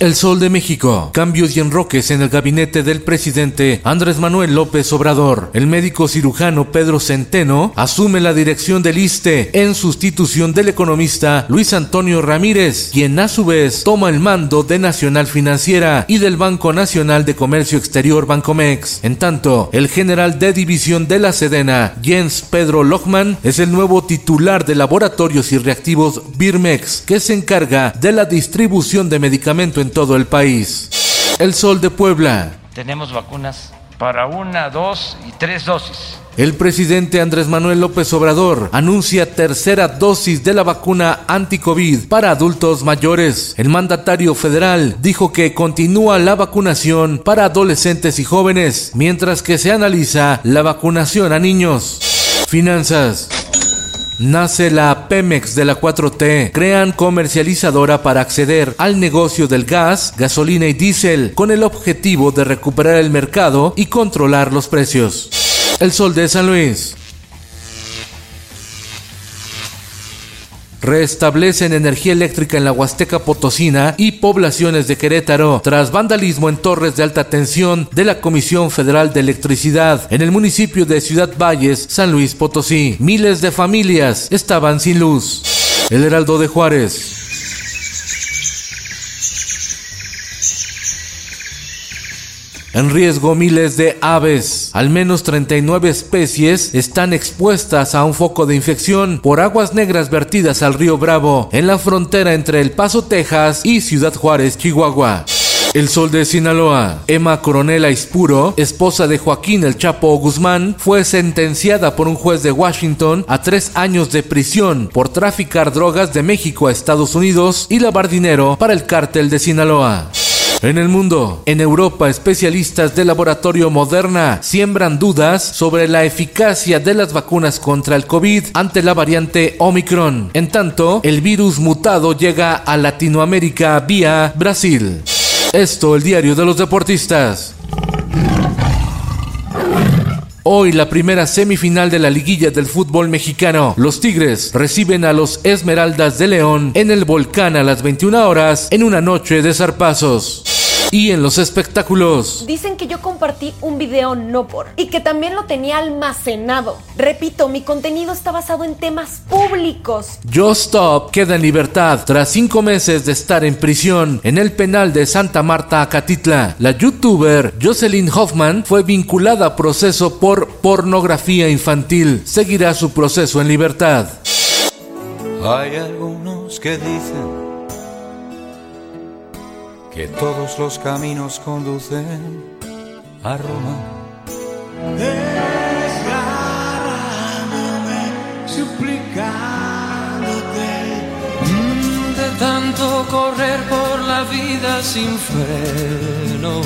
El Sol de México. Cambios y enroques en el gabinete del presidente Andrés Manuel López Obrador. El médico cirujano Pedro Centeno asume la dirección del ISTE en sustitución del economista Luis Antonio Ramírez, quien a su vez toma el mando de Nacional Financiera y del Banco Nacional de Comercio Exterior Bancomex. En tanto, el general de división de la Sedena, Jens Pedro Lochman, es el nuevo titular de laboratorios y reactivos Birmex, que se encarga de la distribución de medicamento en todo el país. El Sol de Puebla. Tenemos vacunas para una, dos y tres dosis. El presidente Andrés Manuel López Obrador anuncia tercera dosis de la vacuna anti-COVID para adultos mayores. El mandatario federal dijo que continúa la vacunación para adolescentes y jóvenes, mientras que se analiza la vacunación a niños. Finanzas. Nace la Pemex de la 4T. Crean comercializadora para acceder al negocio del gas, gasolina y diésel con el objetivo de recuperar el mercado y controlar los precios. El Sol de San Luis. Restablecen energía eléctrica en la Huasteca Potosina y poblaciones de Querétaro tras vandalismo en torres de alta tensión de la Comisión Federal de Electricidad en el municipio de Ciudad Valles, San Luis Potosí. Miles de familias estaban sin luz. El Heraldo de Juárez. En riesgo miles de aves. Al menos 39 especies están expuestas a un foco de infección por aguas negras vertidas al río Bravo en la frontera entre El Paso, Texas y Ciudad Juárez, Chihuahua. El Sol de Sinaloa. Emma Coronela Ispuro, esposa de Joaquín El Chapo Guzmán, fue sentenciada por un juez de Washington a tres años de prisión por traficar drogas de México a Estados Unidos y lavar dinero para el cártel de Sinaloa. En el mundo, en Europa, especialistas del laboratorio Moderna siembran dudas sobre la eficacia de las vacunas contra el COVID ante la variante Omicron. En tanto, el virus mutado llega a Latinoamérica vía Brasil. Esto, el diario de los deportistas. Hoy la primera semifinal de la liguilla del fútbol mexicano. Los Tigres reciben a los Esmeraldas de León en el volcán a las 21 horas en una noche de zarpazos. Y en los espectáculos. Dicen que yo compartí un video no por y que también lo tenía almacenado. Repito, mi contenido está basado en temas públicos. Just Stop queda en libertad tras cinco meses de estar en prisión en el penal de Santa Marta, Acatitla. La youtuber Jocelyn Hoffman fue vinculada a proceso por pornografía infantil. Seguirá su proceso en libertad. Hay algunos que dicen que todos los caminos conducen a Roma. Desgarrándome, suplicándote, mm, de tanto correr por la vida sin freno.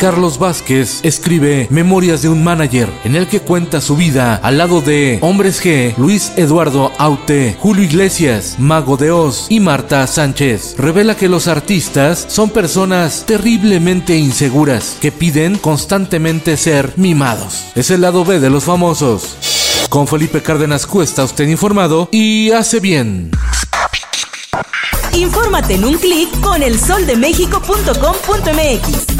Carlos Vázquez escribe Memorias de un manager, en el que cuenta su vida al lado de Hombres G, Luis Eduardo Aute, Julio Iglesias, Mago de Oz y Marta Sánchez. Revela que los artistas son personas terriblemente inseguras que piden constantemente ser mimados. Es el lado B de los famosos. Con Felipe Cárdenas Cuesta usted informado y hace bien. Infórmate en un clic con elsoldemexico.com.mx.